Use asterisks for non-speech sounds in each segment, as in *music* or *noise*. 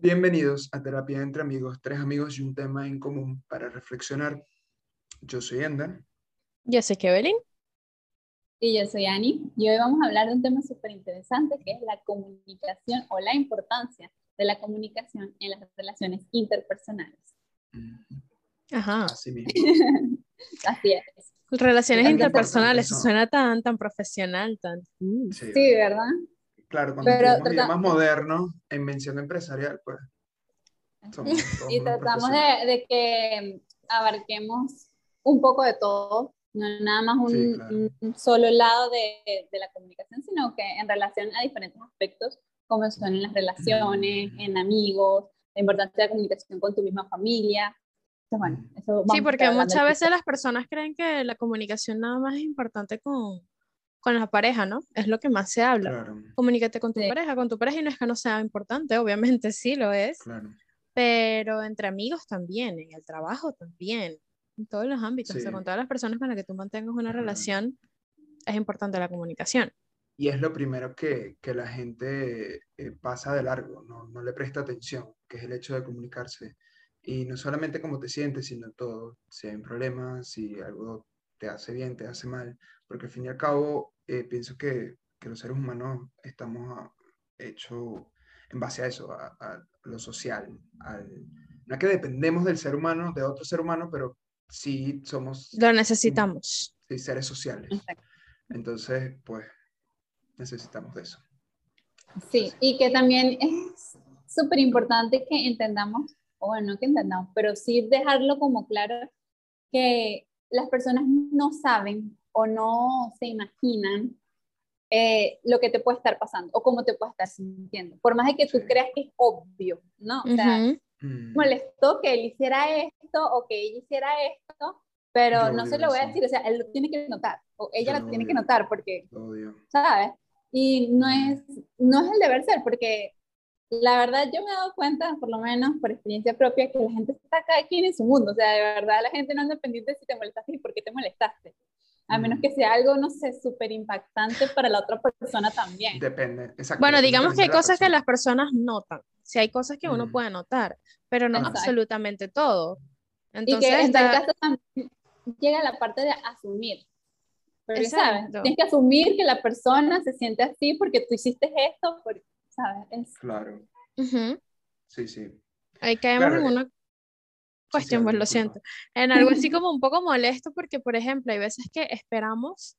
Bienvenidos a Terapia entre Amigos, tres amigos y un tema en común para reflexionar. Yo soy Ender. Yo soy Kevin. Y yo soy Ani. Y hoy vamos a hablar de un tema súper interesante que es la comunicación o la importancia de la comunicación en las relaciones interpersonales. Ajá. Así mismo. *laughs* Así es. Relaciones interpersonales, suena tan, tan profesional, tan... Mm. Sí, Sí, ¿verdad? Claro, cuando Pero trata- idiomas modernos en mención empresarial, pues somos *laughs* Y tratamos de, de que abarquemos un poco de todo, no nada más un, Sí, claro. un solo lado de, de la comunicación, sino que en relación a diferentes aspectos, como son en las relaciones, Mm. en amigos, la importancia de la comunicación con tu misma familia. Entonces, bueno, Mm. eso Sí, porque muchas veces las personas creen que la comunicación nada más es importante con, con la pareja, ¿no? Es lo que más se habla. Claro, Comunícate con tu Sí. pareja, con tu pareja, y no es que no sea importante, obviamente sí lo es, claro. pero entre amigos también, en el trabajo también, en todos los ámbitos, o sea, Sí. con todas las personas con las que tú mantengas una Ajá. relación, es importante la comunicación. Y es lo primero que, que la gente eh, pasa de largo, no, no le presta atención, que es el hecho de comunicarse. Y no solamente cómo te sientes, sino todo. Si hay un problema, si algo te hace bien, te hace mal. Porque al fin y al cabo, eh, pienso que, que los seres humanos estamos ah, hechos en base a eso, a, a lo social. Al, no es que dependemos del ser humano, de otro ser humano, pero sí somos Lo necesitamos. sí, seres sociales. Exacto. Entonces, pues, necesitamos de eso. Sí, y que también es súper importante que entendamos, o bueno, no que entendamos, pero sí dejarlo como claro que las personas no saben o no se imaginan eh, lo que te puede estar pasando o cómo te puede estar sintiendo. Por más de que tú creas que es obvio, ¿no? O sea. Mm, molestó que él hiciera esto o que ella hiciera esto, pero Yo no se lo voy a decir, o sea, él lo tiene que notar o ella Yo lo tiene que notar porque. ¿sabes? Y no es, no es el deber ser, porque la verdad yo me he dado cuenta, por lo menos por experiencia propia, que la gente está cada quien en su mundo, o sea, de verdad la gente no anda pendiente de si te molestaste y por qué te molestaste, a menos que sea algo, no sé, súper impactante para la otra persona también. Depende, exacto. Bueno, depende digamos que hay cosas que persona. las personas notan. Si hay cosas que uno Mm. puede notar, pero no Ajá. absolutamente todo. Y Entonces, que en tal está- caso también llega la parte de asumir. Porque, ¿sabes? Exacto. Tienes que asumir que la persona se siente así porque tú hiciste esto, porque, ¿sabes? Es- Claro, Ujú, sí, sí. ahí caemos Claro, en eh, una cuestión, pues lo siento, en algo así *laughs* como un poco molesto porque, por ejemplo, hay veces que esperamos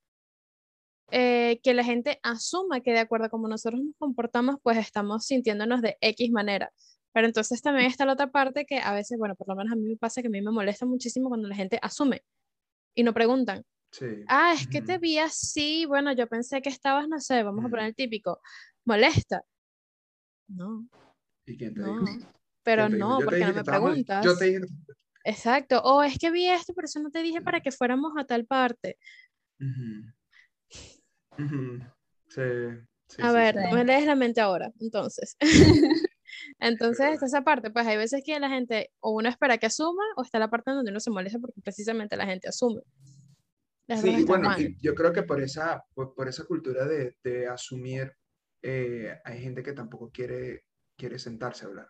eh, que la gente asuma que de acuerdo a cómo nosotros nos comportamos, pues estamos sintiéndonos de X manera. Pero entonces también está la otra parte que a veces, bueno, por lo menos a mí me pasa que a mí me molesta muchísimo cuando la gente asume y no preguntan. Sí. Ah, es que te vi así, bueno, yo pensé que estabas, no sé, vamos a poner el típico, molesta. No, ¿Y quién te no, dijo? Pero no, porque no me preguntas. Yo te dije. Exacto, o es que vi esto, por eso no te dije para que fuéramos a tal parte. Ujú. Ujú. Sí, sí, A sí, ver, me lees la mente ahora, entonces. *laughs* Entonces, está esa parte, pues hay veces que la gente o uno espera que asuma o está la parte en donde uno se molesta porque precisamente la gente asume. Las Sí, bueno, y yo creo que por esa, por, por esa cultura de, de asumir, eh, hay gente que tampoco quiere, quiere sentarse a hablar.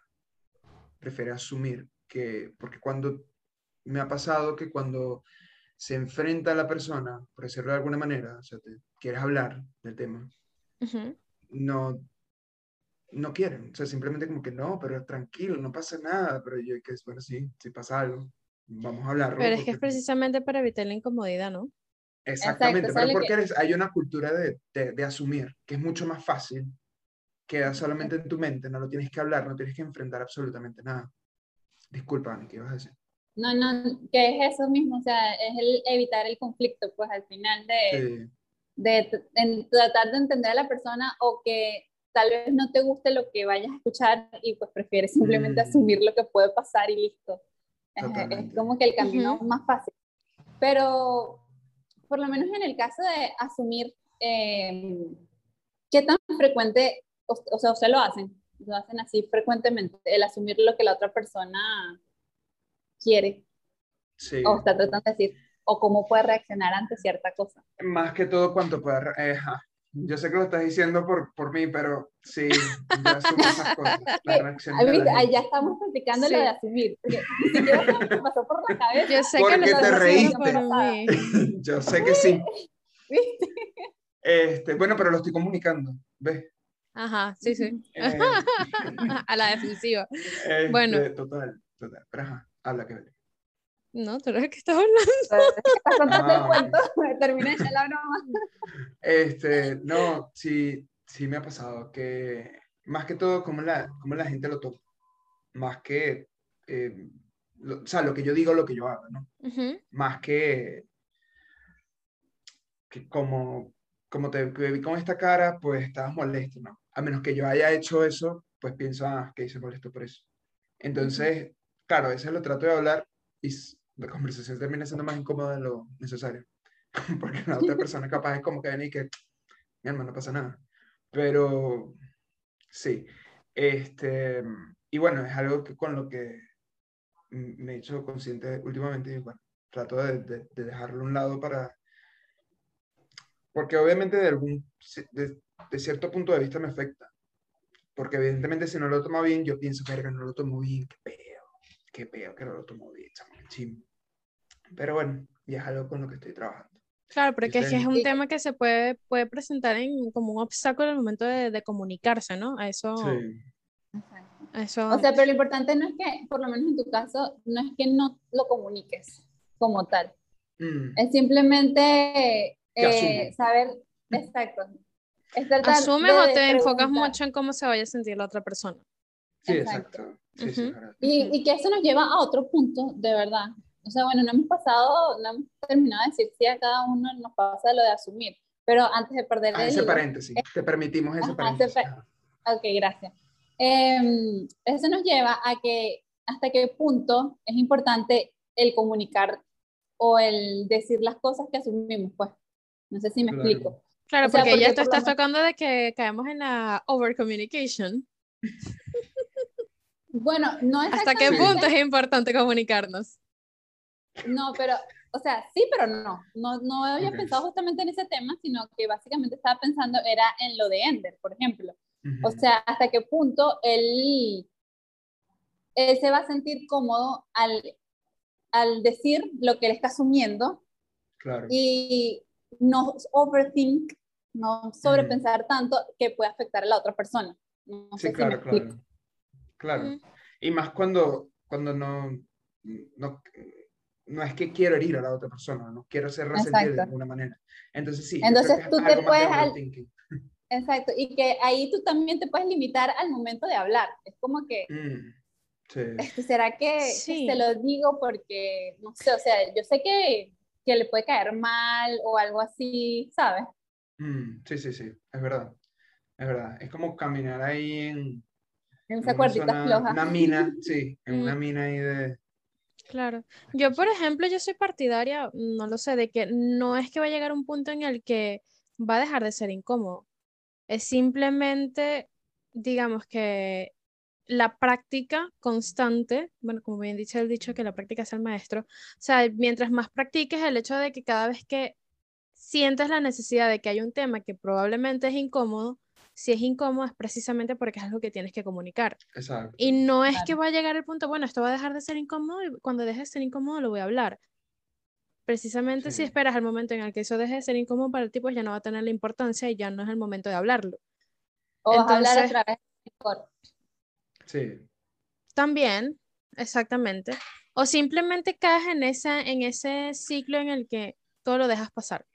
Prefiere asumir que, porque cuando me ha pasado que cuando se enfrenta a la persona, por decirlo de alguna manera, o sea, te quieres hablar del tema, Ujú. no, no quieren, o sea, simplemente como que no, pero tranquilo, no pasa nada, pero yo que bueno, sí, si pasa algo, vamos a hablarlo. Pero es que es precisamente para evitar la incomodidad, ¿no? Exactamente, ¿sabes pero porque que- hay una cultura de, de- de asumir, que es mucho más fácil, queda solamente en tu mente, no lo tienes que hablar, no tienes que enfrentar absolutamente nada. Disculpa, Ani, ¿qué ibas a decir? No, no, que es eso mismo, o sea, es el evitar el conflicto, pues al final de, Sí, de en tratar de entender a la persona o que tal vez no te guste lo que vayas a escuchar y pues prefieres simplemente Mm. asumir lo que puede pasar y listo. Es, es como que el camino Ujú. más fácil. Pero por lo menos en el caso de asumir, eh, ¿qué tan frecuente, o, o sea, ustedes lo hacen? Lo hacen así frecuentemente, el asumir lo que la otra persona quiere sí. o está tratando de decir, o cómo puede reaccionar ante cierta cosa. Más que todo cuando pueda, eh, yo sé que lo estás diciendo por, por mí, pero sí, ya asumo esas *laughs* cosas. La ya estamos practicando Sí. lo de asumir. porque Ni siquiera se me pasó por la cabeza. Yo sé que Porque lo te reíste. por mí. *laughs* Yo sé que sí. *laughs* ¿Viste? Este, bueno, pero lo estoy comunicando, ¿ves? Ajá, sí, sí. Eh, *laughs* A la defensiva. este, Bueno. Total, total. Pero ajá, habla que vale. No, tú eres el que estás hablando. Estás contando Ah. el cuento. *laughs* Terminé ya la broma. Este, no, sí, sí me ha pasado que más que todo como la, como la gente lo toma, más que, eh, lo- o sea, lo que yo digo, lo que yo hago, ¿no? Más que, que como, como te vi con esta cara, pues estabas molesto, ¿no? A menos que yo haya hecho eso, pues pienso, ah, que hice molesto por eso. Entonces, claro, a veces lo trato de hablar y la conversación termina siendo más incómoda de lo necesario. *laughs* Porque la otra persona *laughs* capaz es como que viene y que, mi hermano, no pasa nada. Pero, sí. Este, y bueno, es algo que con lo que me he hecho consciente últimamente y bueno, trato de, de- de dejarlo a un lado para... Porque obviamente de, algún, de, de cierto punto de vista me afecta. Porque evidentemente si no lo tomo bien, yo pienso, verga, no lo tomo bien, qué peo, qué peo que no lo tomo bien, chamo, qué chimbo". Pero bueno, y es algo con lo que estoy trabajando. Claro, porque es que es Ustedes- un Sí. tema que se puede, puede presentar en, como un obstáculo al momento de, de comunicarse, ¿no? A eso, Sí, eso. O sea, pero lo importante no es que, por lo menos en tu caso, no es que no lo comuniques como tal. Mm, Es simplemente eh, saber, exacto. Es ¿Asumes de o te enfocas mucho en cómo se vaya a sentir la otra persona? sí, exacto. exacto. Sí, sí, es Ujú. verdad. Y, y que eso nos lleva a otro punto, de verdad. O sea, bueno, no hemos pasado, no hemos terminado de decir si a cada uno nos pasa lo de asumir, pero antes de perder Ah, el ese hilo- paréntesis, te permitimos ese Ajá, paréntesis. pa- ajá. Ok, gracias. Em, eso nos lleva a que hasta qué punto es importante el comunicar o el decir las cosas que asumimos, pues. No sé si me Claro. explico. Claro, O sea, porque ya porque tú estás tocando de que caemos en la over communication. Bueno, no *laughs* ¿Hasta qué punto es importante comunicarnos? No, pero, o sea, sí, pero no. No, no había pensado justamente en ese tema, sino que básicamente estaba pensando era en lo de Ender, por ejemplo. O sea, hasta qué punto él, él se va a sentir cómodo al, al decir lo que él está asumiendo claro. y no overthink, no sobrepensar tanto que puede afectar a la otra persona. No Sí, sé si claro, explico. claro. Claro. Mm. Y más cuando, cuando no, no, no es que quiero herir a la otra persona, no quiero ser resentido de alguna manera. Entonces sí, Entonces, tú te puedes al-. *laughs* Exacto, y que ahí tú también te puedes limitar al momento de hablar. Es como que, Mm, sí, este, ¿será que, que Sí. se lo digo porque, no sé, o sea, yo sé que, que le puede caer mal o algo así, ¿sabes? Mm, sí, sí, sí, es verdad. Es verdad. Es como caminar ahí en, En esa una cuerdita zona- floja. una mina, *laughs* sí, en una Mm. mina ahí de... Claro. Yo, por ejemplo, yo soy partidaria, no lo sé, de que no es que va a llegar un punto en el que va a dejar de ser incómodo. Es simplemente, digamos que la práctica constante, bueno, como bien dice el dicho, que la práctica es el maestro. O sea, mientras más practiques el hecho de que cada vez que sientes la necesidad de que hay un tema que probablemente es incómodo, si es incómodo es precisamente porque es algo que tienes que comunicar. Exacto. Y no es que va a llegar el punto, bueno, esto va a dejar de ser incómodo y cuando deje de ser incómodo lo voy a hablar. Precisamente si esperas el momento en el que eso deje de ser incómodo para ti, pues ya no va a tener la importancia y ya no es el momento de hablarlo. O vas a hablar a Entonces- través del cor. Sí, También, exactamente. O simplemente caes en, esa, en ese ciclo en el que todo lo dejas pasar.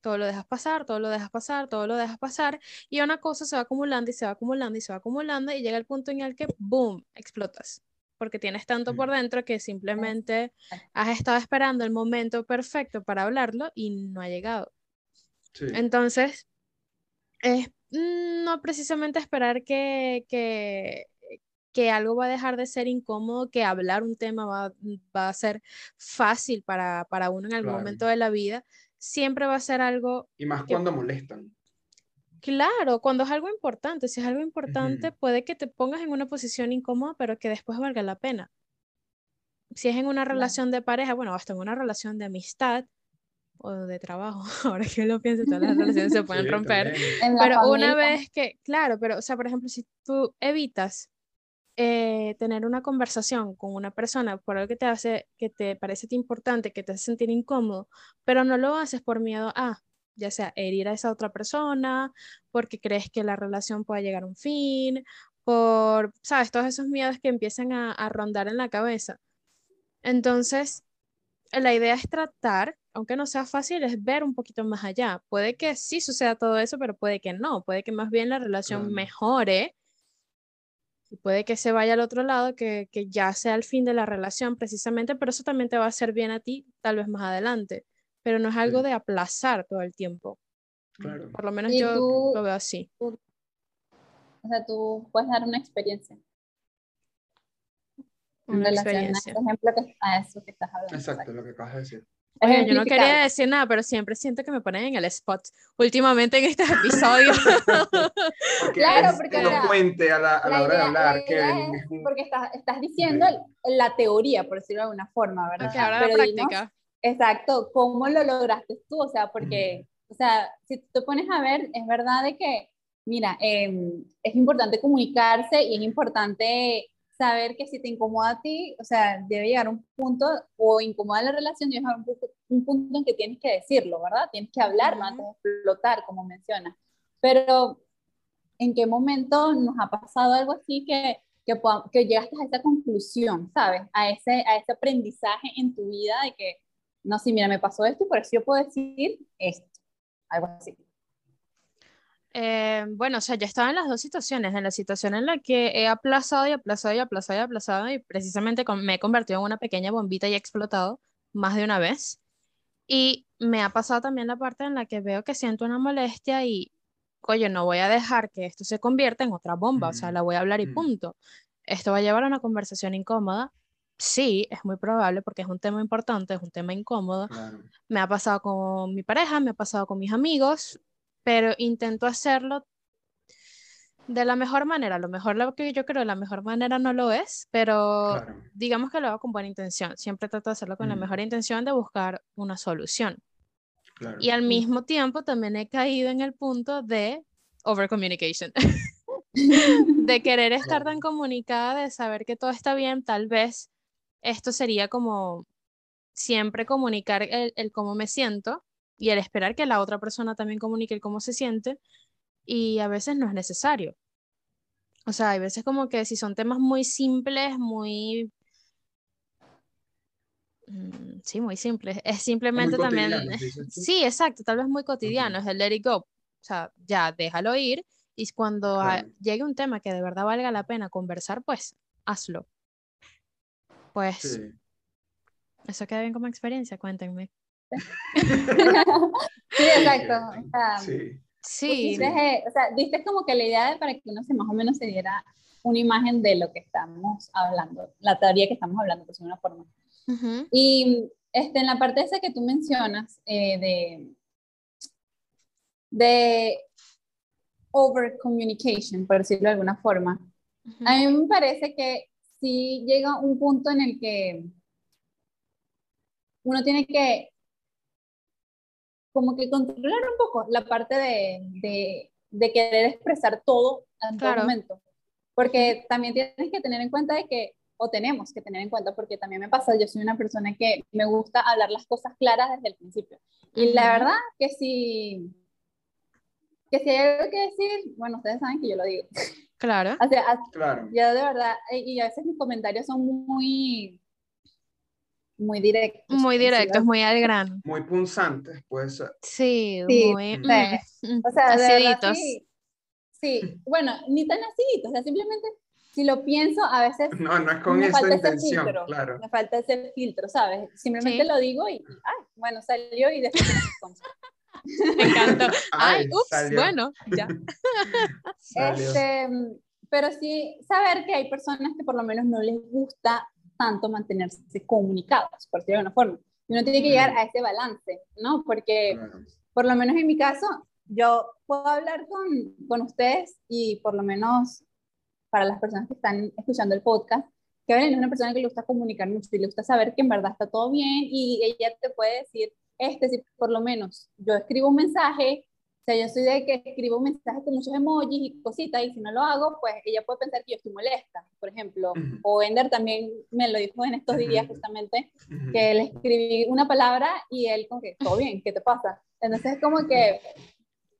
Todo lo dejas pasar, todo lo dejas pasar, todo lo dejas pasar. Y una cosa se va acumulando y se va acumulando y se va acumulando y llega el punto en el que, ¡boom!, explotas. Porque tienes tanto por dentro que simplemente has estado esperando el momento perfecto para hablarlo y no ha llegado. sí. Entonces, es mm, no precisamente esperar que, que, que algo va a dejar de ser incómodo, que hablar un tema va, va a ser fácil para, para uno en algún Claro. momento de la vida. Siempre va a ser algo, Y más que- cuando molestan. claro, cuando es algo importante. Si es algo importante, Ujú. puede que te pongas en una posición incómoda, pero que después valga la pena. Si es en una relación de pareja, bueno, hasta en una relación de amistad, o de trabajo, *laughs* ahora que lo pienso, todas las relaciones se pueden romper, pero una vez que, claro, pero, o sea, por ejemplo, si tú evitas eh, tener una conversación con una persona por algo que te hace, que te parece importante, que te hace sentir incómodo, pero no lo haces por miedo a, ya sea herir a esa otra persona, porque crees que la relación pueda llegar a un fin, por, sabes, todos esos miedos que empiezan a, a rondar en la cabeza. Entonces, la idea es tratar, aunque no sea fácil, es ver un poquito más allá. Puede que sí suceda todo eso, pero puede que no. Puede que más bien la relación mejore y puede que se vaya al otro lado, que, que, ya sea el fin de la relación precisamente, pero eso también te va a hacer bien a ti tal vez más adelante. Pero no es algo de aplazar todo el tiempo. Claro. Por lo menos yo lo veo así. o sea, tú puedes dar una experiencia una experiencia. ejemplo que, a eso que estás hablando. Exacto, lo que acabas de decir. Oye, yo no quería decir nada, pero siempre siento que me ponen en el spot últimamente en *laughs* estos episodios. *laughs* claro, porque no puente a la, a la, hora de hablar. porque estás, estás diciendo la teoría, por decirlo de alguna forma, ¿verdad? Okay, ahora la práctica. exacto, ¿cómo lo lograste tú? O sea, porque, o sea, si te pones a ver, es verdad de que, mira, em, es importante comunicarse y es importante saber que si te incomoda a ti, o sea, debe llegar un punto, o incomoda la relación, debe llegar un punto, un punto en que tienes que decirlo, ¿verdad? Tienes que hablarlo antes de explotar, como mencionas. Pero, ¿en qué momento nos ha pasado algo así que, que, que llegaste a esa conclusión, ¿sabes? A ese, a ese aprendizaje en tu vida de que, no, sí, mira, me pasó esto y por eso yo puedo decir esto, algo así. Eh, bueno, o sea, yo estaba en las dos situaciones, en la situación en la que he aplazado y aplazado y aplazado y aplazado y precisamente me he convertido en una pequeña bombita y he explotado más de una vez. Y me ha pasado también la parte en la que veo que siento una molestia y, oye, no voy a dejar que esto se convierta en otra bomba, o sea, la voy a hablar y punto. ¿Esto va a llevar a una conversación incómoda? Sí, es muy probable porque es un tema importante, es un tema incómodo. Me ha pasado con mi pareja, me ha pasado con mis amigos, pero intento hacerlo de la mejor manera. A lo mejor lo que yo creo la mejor manera no lo es, pero digamos que lo hago con buena intención. Siempre trato de hacerlo con la mm. mejor intención de buscar una solución. Y al mismo tiempo también he caído en el punto de over communication. *laughs* de querer estar tan comunicada, de saber que todo está bien, tal vez esto sería como siempre comunicar el, el cómo me siento y el esperar que la otra persona también comunique cómo se siente y a veces no es necesario. O sea, hay veces como que si son temas muy simples, muy... Mm, sí, muy simples. *laughs* Es simplemente también... Sí, exacto, tal vez muy cotidiano, es el let it go. O sea, ya déjalo ir y cuando llegue un tema que de verdad valga la pena conversar, pues hazlo. Pues... Eso queda bien como experiencia, cuéntenme. *laughs* sí, exacto. sí. Sí. Diste, o sea, diste como que la idea de para que uno se más o menos se diera una imagen de lo que estamos hablando, la teoría que estamos hablando, por una forma. Y este, en la parte esa que tú mencionas eh, de, de over communication, por decirlo de alguna forma, a mí me parece que si llega un punto en el que uno tiene que como que controlar un poco la parte de, de, querer expresar todo en todo momento. Porque también tienes que tener en cuenta de que, o tenemos que tener en cuenta, porque también me pasa, yo soy una persona que me gusta hablar las cosas claras desde el principio. Y la verdad que si, que si hay algo que decir, bueno, ustedes saben que yo lo digo. Claro. *laughs* o sea, claro. Yo de verdad, y a veces mis comentarios son muy, muy directos. Muy directos, muy al grano. Muy punzantes, puede ser. Sí, muy. Mm, mm, o sea, aciditos. sí, bueno, ni tan aciditos, o sea, simplemente si lo pienso, a veces. No, no es con esa intención, claro. Me falta ese filtro, ¿sabes? Simplemente lo digo y, ay, bueno, salió y después. me *laughs* encantó. *laughs* Ay, ups, bueno, ya. *laughs* este, pero sí saber que hay personas que por lo menos no les gusta tanto mantenerse comunicados, por decirlo de una forma. Uno tiene que llegar a ese balance, ¿no? Porque, por lo menos en mi caso, yo puedo hablar con, con ustedes y por lo menos para las personas que están escuchando el podcast, que Evelyn es una persona que le gusta comunicar mucho y le gusta saber que en verdad está todo bien y ella te puede decir este, si por lo menos yo escribo un mensaje, sea, yo soy de que escribo un mensaje con muchos emojis y cositas, y si no lo hago, pues ella puede pensar que yo estoy molesta, por ejemplo. O Ender también me lo dijo en estos días, justamente, que le escribí una palabra y él, como que, todo bien, ¿qué te pasa? Entonces, es como que,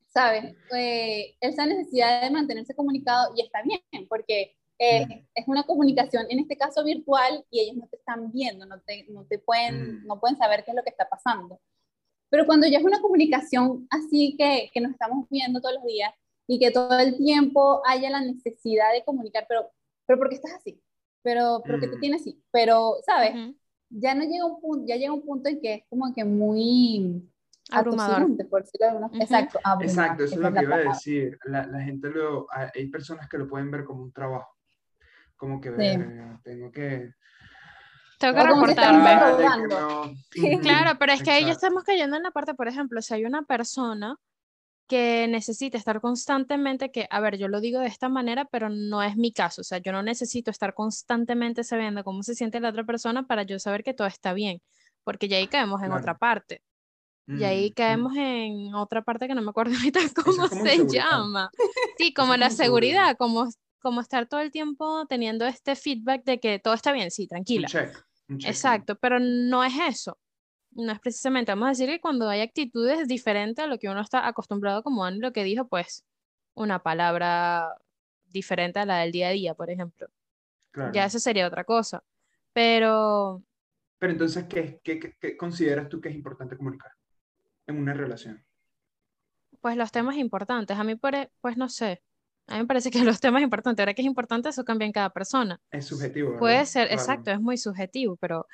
¿sabes? Eh, esa necesidad de mantenerse comunicado y está bien, porque eh, es una comunicación, en este caso virtual, y ellos no te están viendo, no te, no te pueden, no pueden saber qué es lo que está pasando. Pero cuando ya es una comunicación así que, que nos estamos viendo todos los días y que todo el tiempo haya la necesidad de comunicar, pero, pero ¿por qué estás así? Pero, ¿por qué te mm. tienes así? Pero, ¿sabes? Ya no llega un punto, ya llega un punto en que es como que muy abrumador. Por decirlo Exacto, Exacto, eso es lo que iba a decir. La, la, gente lo, hay personas que lo pueden ver como un trabajo como que tengo que... Tengo que reportarme. Claro, pero es que ahí ya estamos cayendo en la parte, por ejemplo, si hay una persona que necesita estar constantemente, que, a ver, yo lo digo de esta manera, pero no es mi caso, o sea, yo no necesito estar constantemente sabiendo cómo se siente la otra persona para yo saber que todo está bien, porque ya ahí caemos en otra parte. Y ahí mm, caemos en otra parte que no me acuerdo *laughs* ahorita cómo se llama. Sí, como la seguridad, como como estar todo el tiempo teniendo este feedback de que todo está bien, sí, tranquila. Exacto, pero no es eso. No es precisamente, vamos a decir que cuando hay actitudes diferentes a lo que uno está acostumbrado, como lo que dijo, pues una palabra diferente a la del día a día, por ejemplo. Ya eso sería otra cosa. Pero... Pero entonces, ¿qué, qué, qué consideras tú que es importante comunicar en una relación? Pues los temas importantes. A mí, e, pues no sé, a mí me parece que *laughs* los temas importantes, ahora que es importante, eso cambia en cada persona. Es subjetivo. Puede ser, exacto, es muy subjetivo, pero,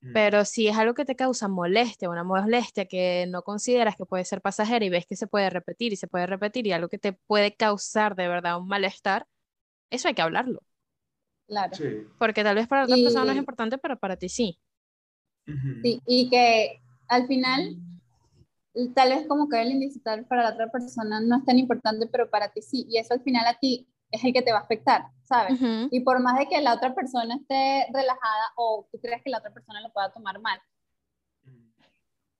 mm. pero si es algo que te causa molestia, una molestia que no consideras que puede ser pasajera y ves que se puede repetir y se puede repetir y algo que te puede causar de verdad un malestar, eso hay que hablarlo. Claro. Porque tal vez para otra persona no es importante, pero para ti sí. Sí, y que al final tal vez como que el indicital para la otra persona no es tan importante, pero para ti sí, y eso al final a ti es el que te va a afectar, ¿sabes? Y por más de que la otra persona esté relajada o tú creas que la otra persona lo pueda tomar mal,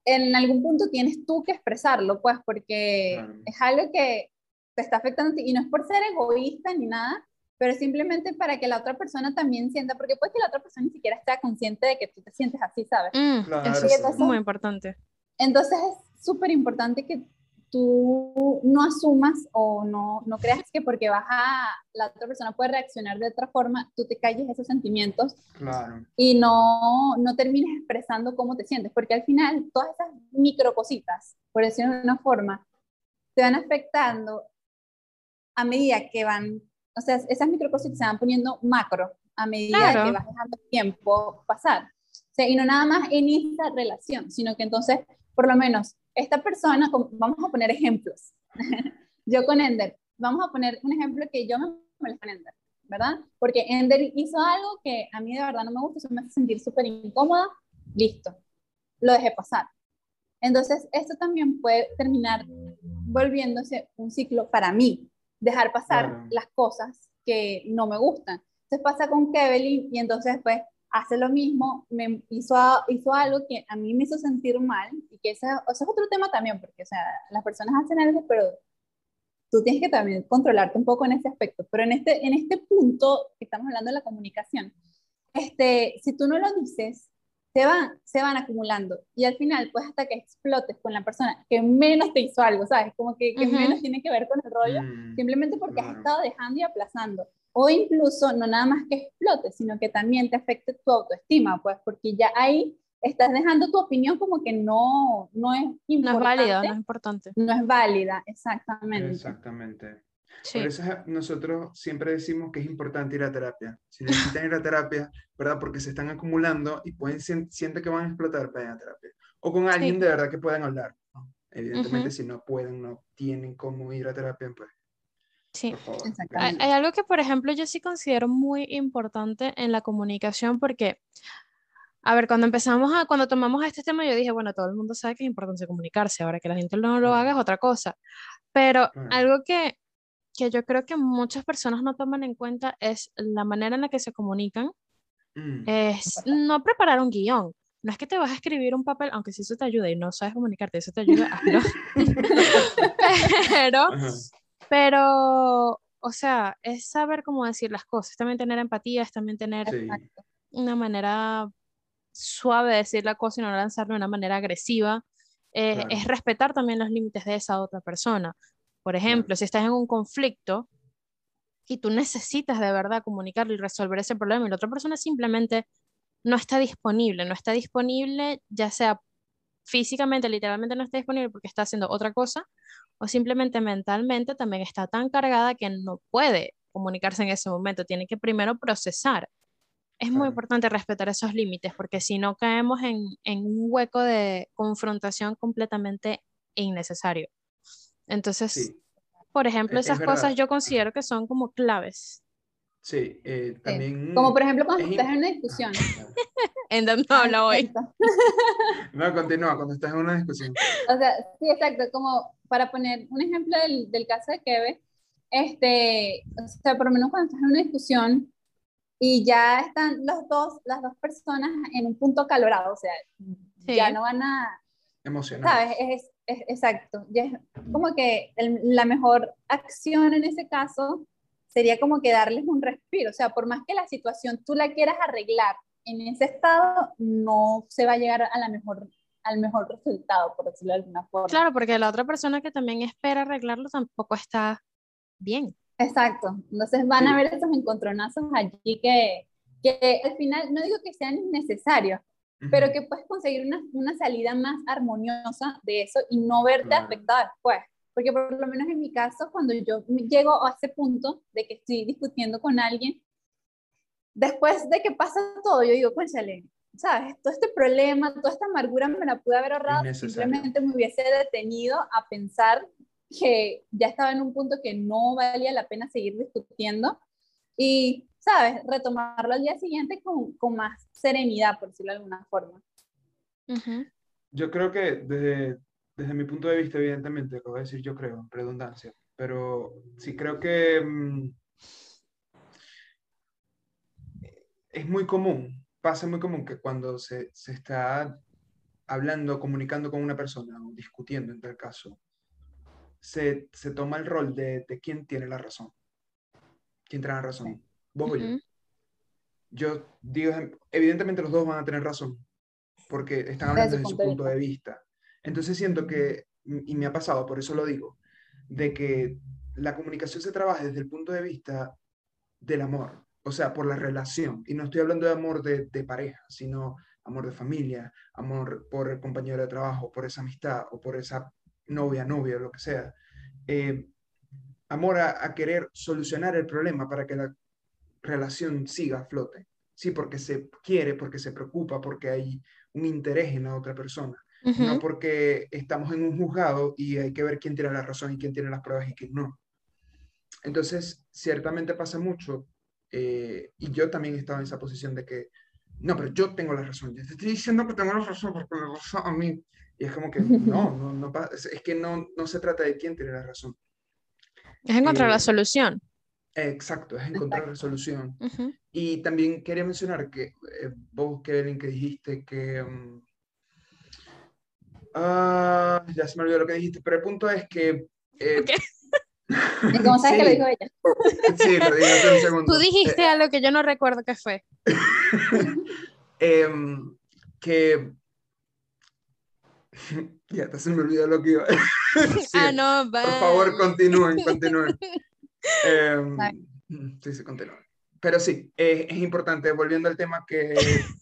en algún punto tienes tú que expresarlo, pues, porque es algo que te está afectando a ti, y no es por ser egoísta ni nada, pero simplemente para que la otra persona también sienta, porque puede que la otra persona ni siquiera esté consciente de que tú te sientes así, ¿sabes? Mm, eso es muy importante. Entonces es súper importante que tú no asumas o no, no creas que porque vas a, la otra persona puede reaccionar de otra forma, tú te calles esos sentimientos claro. y no, no termines expresando cómo te sientes, porque al final todas esas micro cositas, por decirlo de una forma, te van afectando a medida que van, o sea, esas micro cositas se van poniendo macro a medida que vas dejando el tiempo pasar. O sea, y no nada más en esa relación, sino que entonces por lo menos esta persona, vamos a poner ejemplos. *laughs* yo con Ender, vamos a poner un ejemplo que yo me molesto con Ender, ¿verdad? Porque Ender hizo algo que a mí de verdad no me gusta, eso me hace sentir súper incómoda, listo, lo dejé pasar. Entonces, esto también puede terminar volviéndose un ciclo para mí, dejar pasar las cosas que no me gustan. Entonces pasa con Kevin y entonces pues hace lo mismo, me hizo, hizo algo que a mí me hizo sentir mal y que ese, es otro tema también, porque o sea, las personas hacen algo, pero tú tienes que también controlarte un poco en ese aspecto. Pero en este, en este punto que estamos hablando de la comunicación, este, si tú no lo dices, se van, se van acumulando y al final, pues hasta que explotes con la persona que menos te hizo algo, ¿sabes? Como que, que menos tiene que ver con el rollo, mm, simplemente porque has estado dejando y aplazando o incluso no nada más que explote, sino que también te afecte tu autoestima, pues porque ya ahí estás dejando tu opinión como que no, no es importante. No es válida, no es importante. No es válida, exactamente. Exactamente. Por eso nosotros siempre decimos que es importante ir a terapia. Si necesitan ir a terapia, ¿verdad? Porque se están acumulando y pueden sienten que van a explotar, vayan a terapia. O con alguien de verdad que puedan hablar. Evidentemente, si no pueden, no tienen cómo ir a terapia, pues Sí, hay, hay, algo que, por ejemplo, yo sí considero muy importante en la comunicación porque, a ver, cuando empezamos a, cuando tomamos este tema, yo dije, bueno, todo el mundo sabe que es importante comunicarse, ahora que la gente no lo haga es otra cosa, pero algo que, que yo creo que muchas personas no toman en cuenta es la manera en la que se comunican, mm. es no preparar un guion, no es que te vas a escribir un papel, aunque si eso te ayuda y no sabes comunicarte, eso te ayuda, hazlo. *laughs* *laughs* pero, pero, o sea, es saber cómo decir las cosas, también tener empatía, es también tener una manera suave de decir la cosa y no lanzarlo de una manera agresiva. Eh, es respetar también los límites de esa otra persona. Por ejemplo, si estás en un conflicto y tú necesitas de verdad comunicarlo y resolver ese problema y la otra persona simplemente no está disponible, no está disponible ya sea físicamente, literalmente no está disponible porque está haciendo otra cosa o simplemente mentalmente también está tan cargada que no puede comunicarse en ese momento, tiene que primero procesar. Es muy importante respetar esos límites porque si no caemos en, en un hueco de confrontación completamente innecesario. Entonces, por ejemplo, esas cosas yo considero que son como claves. Sí, eh, también... Como por ejemplo cuando estás en una discusión. *laughs* en donde no habla hoy. *laughs* no, continúa, cuando estás en una discusión. O sea, sí, exacto, como para poner un ejemplo del, del caso de Keve, este, o sea, por lo menos cuando estás en una discusión y ya están los dos, las dos personas en un punto calorado, o sea, ya no van a... Emocionar. ¿Sabes? Es, es, exacto. Ya es como que la mejor acción en ese caso sería como que darles un respiro. O sea, por más que la situación tú la quieras arreglar en ese estado, no se va a llegar a la mejor, al mejor resultado, por decirlo de alguna forma. Claro, porque la otra persona que también espera arreglarlo tampoco está bien. Exacto. Entonces van a ver esos encontronazos allí que, que al final, no digo que sean innecesarios, pero que puedes conseguir una, una, salida más armoniosa de eso y no verte afectada después. Porque por lo menos en mi caso, cuando yo llego a ese punto de que estoy discutiendo con alguien, después de que pasa todo, yo digo, cuéntale, ¿sabes? Todo este problema, toda esta amargura me la pude haber ahorrado, simplemente me hubiese detenido a pensar que ya estaba en un punto que no valía la pena seguir discutiendo y, ¿sabes? Retomarlo al día siguiente con, con más serenidad, por decirlo de alguna forma. Yo creo que desde, desde mi punto de vista, evidentemente, acabo de decir yo creo, redundancia, pero sí creo que mm, es muy común, pasa muy común que cuando se, se está hablando, comunicando con una persona o discutiendo en tal caso, se, se toma el rol de, de, quién tiene la razón. ¿Quién tiene la razón? Vos o yo. Yo digo, evidentemente los dos van a tener razón, porque están hablando desde su punto de vista. Entonces siento que, y me ha pasado, por eso lo digo, de que la comunicación se trabaja desde el punto de vista del amor, o sea, por la relación. Y no estoy hablando de amor de, pareja, sino amor de familia, amor por el compañero de trabajo, por esa amistad o por esa novia, novia, lo que sea. Eh, amor a, a, querer solucionar el problema para que la relación siga a flote. Sí, porque se quiere, porque se preocupa, porque hay un interés en la otra persona no porque estamos en un juzgado y hay que ver quién tiene la razón y quién tiene las pruebas y quién no. Entonces, ciertamente pasa mucho, eh, y yo también he estado en esa posición de que, no, pero yo tengo la razón, yo te estoy diciendo que tengo la razón porque me razón a mí. Y es como que, no, no, no es que no, no se trata de quién tiene la razón. Es encontrar la eh, solución. Exacto, es encontrar la solución. Y también quería mencionar que eh, vos, Kevin, que dijiste que... Mm, Ah, ya se me olvidó lo que dijiste, pero el punto es que... Eh, *laughs* ¿Cómo sabes que lo dijo ella? sí, lo dije un segundo. Tú dijiste eh, algo que yo no recuerdo qué fue. *laughs* Em, que... *laughs* ya, se me olvidó lo que iba Ah, no, va. Por favor, continúen, continúen. Em, sí, sí, continúen. Pero sí, es importante, volviendo al tema que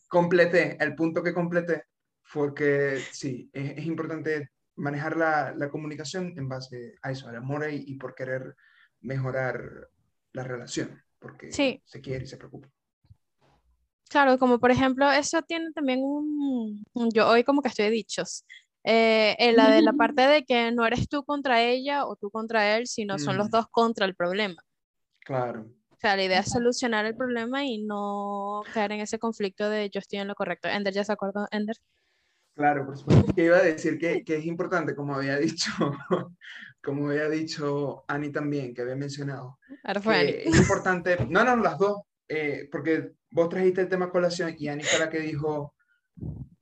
completé, el punto que completé, porque sí, es, importante manejar la, la, comunicación en base a eso, al amor y, por querer mejorar la relación, porque se quiere y se preocupa. Claro, como por ejemplo, eso tiene también un, yo hoy como que estoy dichos, eh, en la de la parte de que no eres tú contra ella o tú contra él, sino son los dos contra el problema. Claro. O sea, la idea es solucionar el problema y no caer en ese conflicto de yo estoy en lo correcto. Ender, ¿ya se acuerda, Ender? Claro, por supuesto. Que iba a decir que, que, es importante, como había dicho, *laughs* como había dicho Ani también, que había mencionado. Que es importante, no, no, las dos, eh, porque vos trajiste el tema colación y Ani fue la que dijo,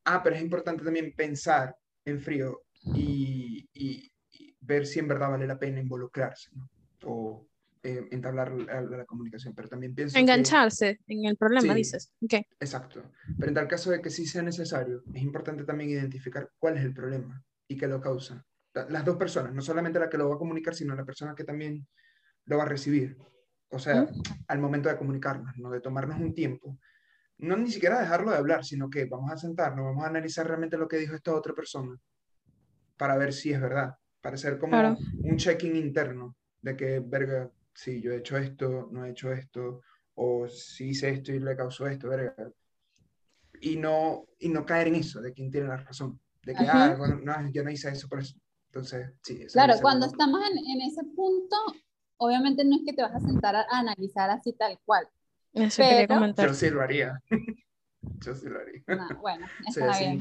ah, pero es importante también pensar en frío y, y, ver si en verdad vale la pena involucrarse, ¿no? O eh, entablar la, la, comunicación, pero también pienso Engancharse en el problema, dices. Okay. Exacto. Pero en tal caso de que sí sea necesario, es importante también identificar cuál es el problema y qué lo causa. Las dos personas, no solamente la que lo va a comunicar, sino la persona que también lo va a recibir. O sea, al momento de comunicarnos, ¿no? de tomarnos un tiempo. No ni siquiera dejarlo de hablar, sino que vamos a sentarnos, vamos a analizar realmente lo que dijo esta otra persona para ver si es verdad, para hacer como un check-in interno de que, verga, si yo he hecho esto, no he hecho esto, o si hice esto y le causó esto, verga. Y no, y no caer en eso, de quién tiene la razón, de que, ah, bueno, no, yo no hice eso por eso. Entonces, sí. Claro, cuando estamos en, en ese punto, obviamente no es que te vas a sentar a, analizar así tal cual. Eso pero, comentar. Yo sí lo haría. *laughs* Yo sí lo haría. No, bueno, *laughs* está bien.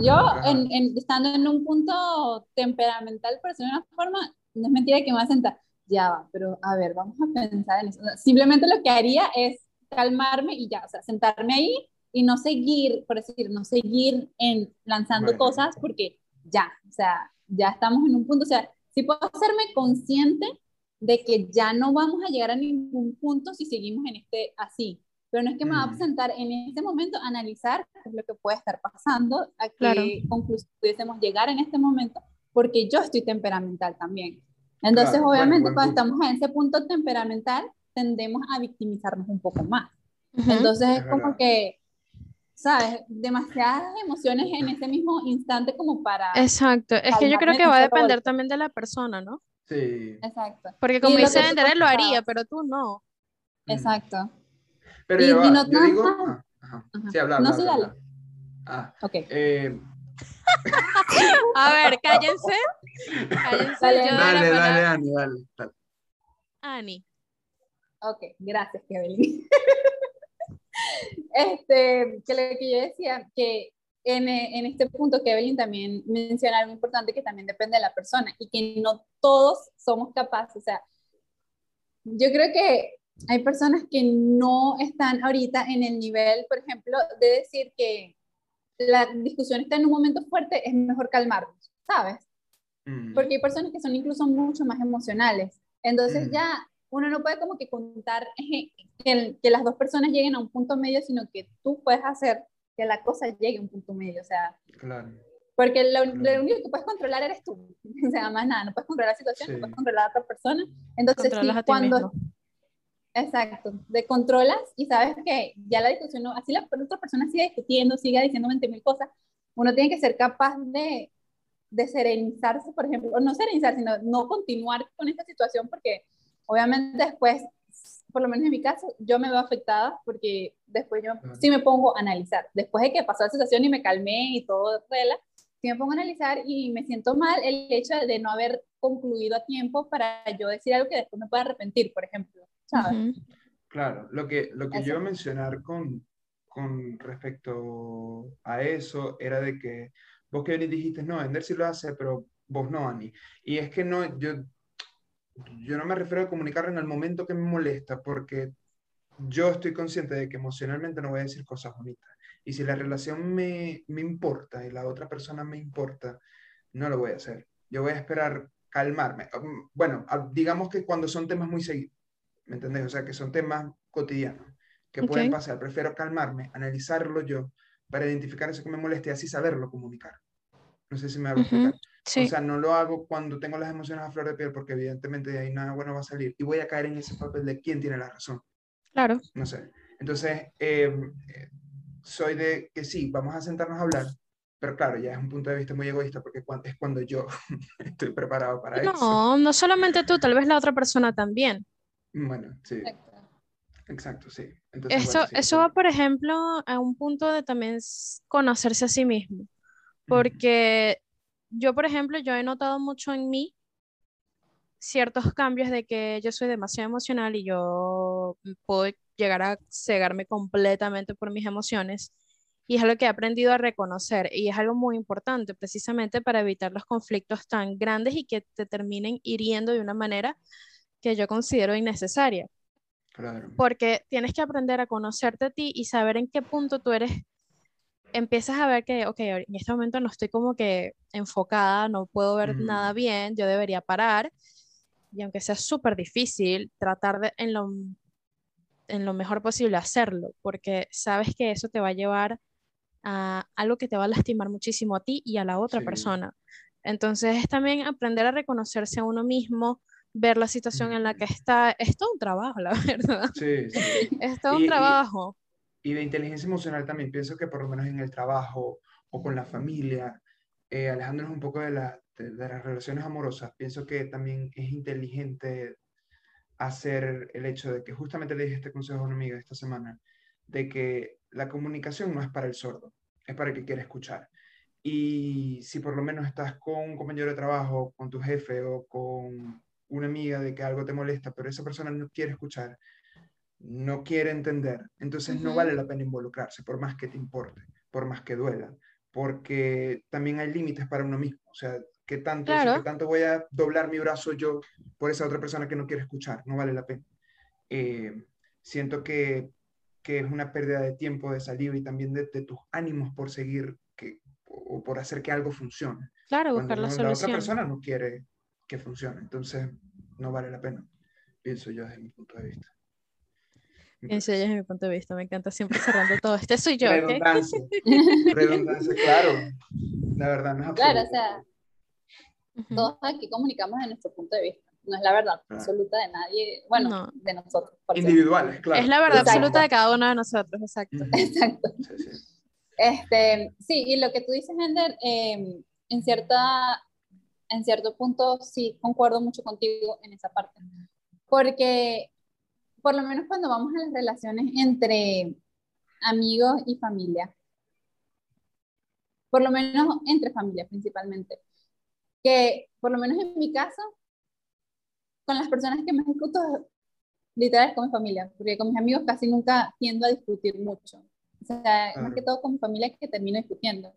Yo, en, en, estando en un punto temperamental, por decirlo de una forma, no es mentira que me va a sentar. Ya va, pero a ver, vamos a pensar en eso. Simplemente lo que haría es calmarme y ya, o sea, sentarme ahí y no seguir, por decir, no seguir en lanzando cosas porque ya, o sea, ya estamos en un punto, o sea, si puedo hacerme consciente de que ya no vamos a llegar a ningún punto si seguimos en este así. Pero no es que me va a mm. presentar en este momento analizar qué es lo que puede estar pasando, a qué conclusión pudiésemos llegar en este momento, porque yo estoy temperamental también. Entonces, obviamente, cuando estamos en ese punto temperamental, tendemos a victimizarnos un poco más. Entonces, es, como que, ¿sabes? Demasiadas emociones en ese mismo instante como para... Exacto, es que yo creo que va a depender también de la persona, ¿no? Sí. Exacto. Porque como dice Andrés, lo haría, pero tú no. Exacto. Pero y, yo digo... Ah, ajá. Sí, habla, No, sí, dale. Ah, ok. Eh... *laughs* a ver, cállense. *laughs* *laughs* Dale, dale, dale, Ani, dale, dale. Ani. Ok, gracias, Kevin. *laughs* este, que lo que yo decía, que en, en, este punto que Evelyn también menciona algo importante que también depende de la persona y que no todos somos capaces. O sea, yo creo que hay personas que no están ahorita en el nivel, por ejemplo, de decir que la discusión está en un momento fuerte, es mejor calmarnos, ¿sabes? Mm. Porque hay personas que son incluso mucho más emocionales. Entonces mm. ya uno no puede como que contar que, que las dos personas lleguen a un punto medio, sino que tú puedes hacer que la cosa llegue a un punto medio, o sea. Claro. Porque lo, único que puees controlar eres tú, *laughs* o sea, más nada, no puedes controlar la situación, no puedes controlar a otra persona. Entonces, sí, cuando... Exacto, de controlas y sabes que ya la discusión, no, así la otra persona sigue discutiendo, sigue diciendo 20 mil cosas, uno tiene que ser capaz de, de serenizarse, por ejemplo, o no serenizarse, sino no continuar con esta situación porque obviamente después por lo menos en mi caso, yo me veo afectada porque después yo sí me pongo a analizar. Después de que pasó la situación y me calmé y todo rela, sí me pongo a analizar y me siento mal el hecho de no haber concluido a tiempo para yo decir algo que después me pueda arrepentir, por ejemplo. ¿sabes? Claro, lo que, lo que yo iba a mencionar con, con respecto a eso era de que vos que dijiste, no, Ender sí lo hace, pero vos no, Ani. Y es que no, yo yo no me refiero a comunicar en el momento que me molesta, porque yo estoy consciente de que emocionalmente no voy a decir cosas bonitas. Y si la relación me, me importa y la otra persona me importa, no lo voy a hacer. Yo voy a esperar calmarme. Bueno, digamos que cuando son temas muy seguidos, ¿me entendés? O sea, que son temas cotidianos que pueden pasar. Prefiero calmarme, analizarlo yo para identificar eso que me molesta y así saberlo comunicar. No sé si me hago explicar. O sea, no lo hago cuando tengo las emociones a flor de piel porque evidentemente de ahí nada bueno va a salir y voy a caer en ese papel de quién tiene la razón. Claro. No sé. Entonces, em, soy de que sí, vamos a sentarnos a hablar, pero claro, ya es un punto de vista muy egoísta porque es cuando yo *laughs* estoy preparado para eso. No, no solamente tú, tal vez la otra persona también. Bueno, sí. Exacto, sí. eso, eso va, por ejemplo, a un punto de también conocerse a sí mismo. Porque yo, por ejemplo, yo he notado mucho en mí ciertos cambios de que yo soy demasiado emocional y yo puedo llegar a cegarme completamente por mis emociones. Y es algo que he aprendido a reconocer y es algo muy importante precisamente para evitar los conflictos tan grandes y que te terminen hiriendo de una manera que yo considero innecesaria. Claro. Porque tienes que aprender a conocerte a ti y saber en qué punto tú eres empiezas a ver que, ok, en este momento no estoy como que enfocada, no puedo ver nada bien, yo debería parar. Y aunque sea súper difícil, tratar de en lo, en lo mejor posible hacerlo, porque sabes que eso te va a llevar a algo que te va a lastimar muchísimo a ti y a la otra persona. Entonces es también aprender a reconocerse a uno mismo, ver la situación en la que está. Es todo un trabajo, la *laughs* verdad. Sí, sí. Es todo un trabajo. Y, de inteligencia emocional también pienso que por lo menos en el trabajo o con la familia, eh, alejándonos un poco de, la, de, las relaciones amorosas, pienso que también es inteligente hacer el hecho de que justamente le dije este consejo a una amiga esta semana, de que la comunicación no es para el sordo, es para el que quiere escuchar. Y si por lo menos estás con un compañero de trabajo, con tu jefe o con una amiga de que algo te molesta, pero esa persona no quiere escuchar, no quiere entender, entonces no vale la pena involucrarse, por más que te importe, por más que duela, porque también hay límites para uno mismo. O sea, ¿qué tanto, tanto voy a doblar mi brazo yo por esa otra persona que no quiere escuchar? No vale la pena. Eh, siento que, que, es una pérdida de tiempo, de saliva y también de, tus ánimos por seguir que, o por hacer que algo funcione. Claro, buscar la solución. La otra persona no quiere que funcione. Entonces, no vale la pena, pienso yo desde mi punto de vista. Pienso yo desde mi punto de vista, me encanta siempre cerrando todo. Este soy yo. Redundancia, *laughs* redundancia, claro. La verdad no es Claro, o sea, todos aquí comunicamos de nuestro punto de vista. No es la verdad absoluta de nadie, bueno, de nosotros. Individuales, claro. Es la verdad absoluta de cada uno de nosotros, exacto. Exacto. Sí, sí. Este, sí, y lo que tú dices, Ender, eh, en cierta en cierto punto sí concuerdo mucho contigo en esa parte. Porque por lo menos cuando vamos a las relaciones entre amigos y familia, por lo menos entre familias principalmente, que por lo menos en mi caso, con las personas que me discuto, literal es con mi familia, porque con mis amigos casi nunca tiendo a discutir mucho. O sea, más que todo con mi familia que termino discutiendo.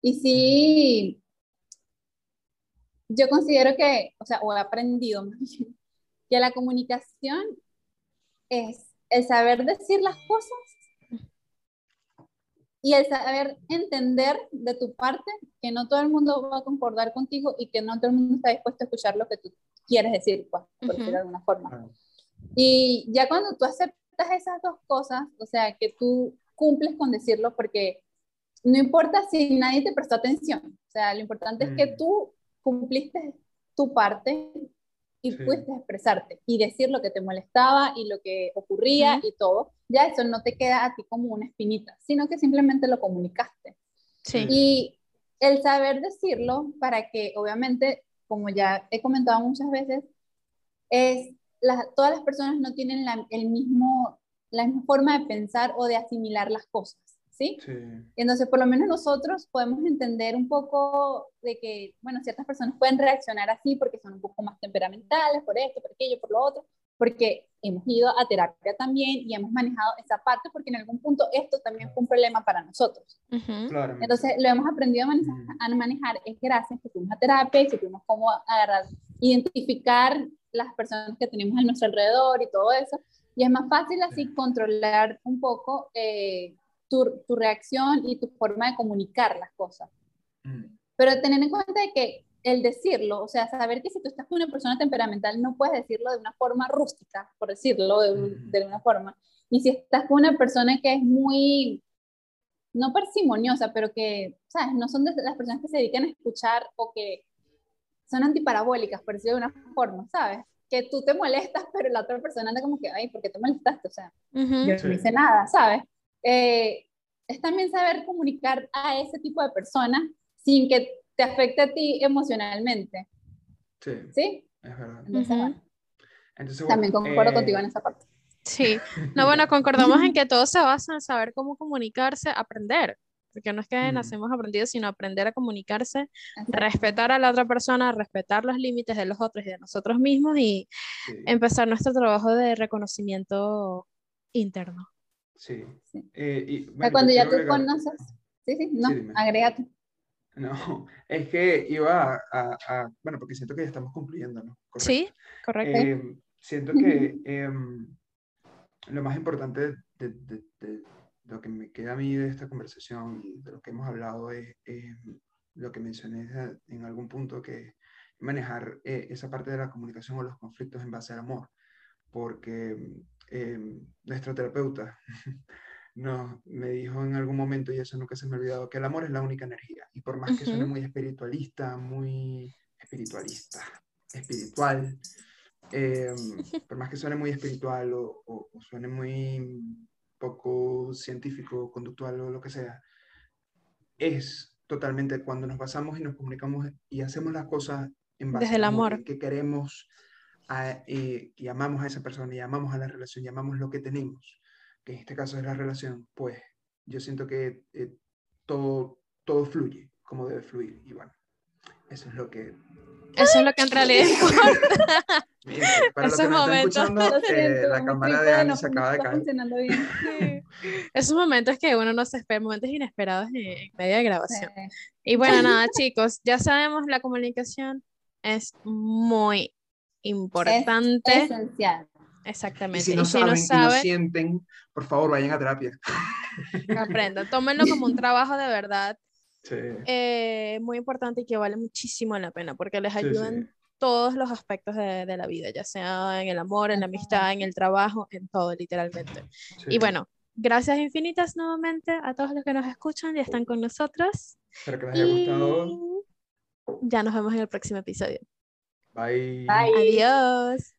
Y sí, yo considero que, o sea, o he aprendido que la comunicación es el saber decir las cosas y el saber entender de tu parte que no todo el mundo va a concordar contigo y que no todo el mundo está dispuesto a escuchar lo que tú quieres decir, pues, por decirlo de alguna forma. Y ya cuando tú aceptas esas dos cosas, o sea, que tú cumples con decirlo porque no importa si nadie te prestó atención, o sea, lo importante es que mm. tú cumpliste tu parte y pudiste expresarte y decir lo que te molestaba y lo que ocurría y todo, ya eso no te queda a ti como una espinita, sino que simplemente lo comunicaste. Sí. Y el saber decirlo para que obviamente, como ya he comentado muchas veces, es todas las personas no tienen la, el mismo, la misma forma de pensar o de asimilar las cosas. ¿Sí? Entonces, por lo menos nosotros podemos entender un poco de que, bueno, ciertas personas pueden reaccionar así porque son un poco más temperamentales, por esto, por aquello, por lo otro, porque hemos ido a terapia también y hemos manejado esa parte porque en algún punto esto también fue un problema para nosotros. Entonces, lo hemos aprendido a manejar, a manejar es gracias a que fuimos a terapia y supimos cómo agarrar, identificar las personas que tenemos a nuestro alrededor y todo eso. Y es más fácil así controlar un poco eh, tu, reacción y tu forma de comunicar las cosas. Mm. Pero tener en cuenta de que el decirlo, o sea, saber que si tú estás con una persona temperamental no puedes decirlo de una forma rústica, por decirlo de, mm. de una forma. Y si estás con una persona que es muy, no parsimoniosa, pero que, ¿sabes? No son de las personas que se dedican a escuchar o que son antiparabólicas, por decirlo de una forma, ¿sabes? Que tú te molestas, *laughs* pero la otra persona anda como que, ay, ¿por qué te molestaste? O sea, yo no hice nada, ¿sabes? Eh, es también saber comunicar a ese tipo de personas sin que te afecte a ti emocionalmente. Sí. ¿Sí? Es verdad. también concuerdo eh, contigo en esa parte. Sí, no, bueno, concordamos en que *laughs* todo se basa en saber cómo comunicarse, aprender, porque no es que nacemos aprendidos, sino aprender a comunicarse, respetar a la otra persona, respetar los límites de los otros y de nosotros mismos y empezar nuestro trabajo de reconocimiento interno. Sí. Eh, y, cuando ya tú conoces. Sí, sí, no, agrégate. No, *laughs* es que iba a, bueno, porque siento que ya estamos cumpliendo, ¿no? Sí, correcto. Eh, siento que em, lo más importante de, lo que me queda a mí de esta conversación y de lo que hemos hablado es lo que mencioné en algún punto, que manejar eh, esa parte de la comunicación o los conflictos en base al amor, porque eh, nuestra terapeuta *laughs* no, me dijo en algún momento, y eso nunca se me ha olvidado, que el amor es la única energía, y por más que suene muy espiritualista, muy espiritualista, espiritual, em, *laughs* por más que suene muy espiritual o, o, suene muy poco científico, conductual o lo que sea, es totalmente cuando nos basamos y nos comunicamos y hacemos las cosas en base Desde el amor. que queremos eh, y amamos a esa persona y amamos a la relación y amamos lo que tenemos, que en este caso es la relación, pues yo siento que eh, todo, todo fluye como debe fluir. Y bueno, eso es lo que... Eso es lo que en realidad *laughs* importa. para Esos momentos, eh, la cámara de Ani se acaba de caer. Esos momentos que uno no se espera, momentos inesperados en medio de grabación. Y bueno, *laughs* nada, chicos, ya sabemos, la comunicación es muy importante. Es esencial. Exactamente. Y si no, saben, y no sienten, por favor, vayan a terapia. *laughs* Aprendan, tómenlo como un trabajo de verdad. Sí. Eh, muy importante y que vale muchísimo la pena porque les ayuda en todos los aspectos de, de, la vida, ya sea en el amor, en la amistad, en el trabajo, en todo, literalmente. Y bueno, gracias infinitas nuevamente a todos los que nos escuchan y están con nosotros. Espero que les haya gustado. Ya nos vemos en el próximo episodio. Bye. Bye. Adiós.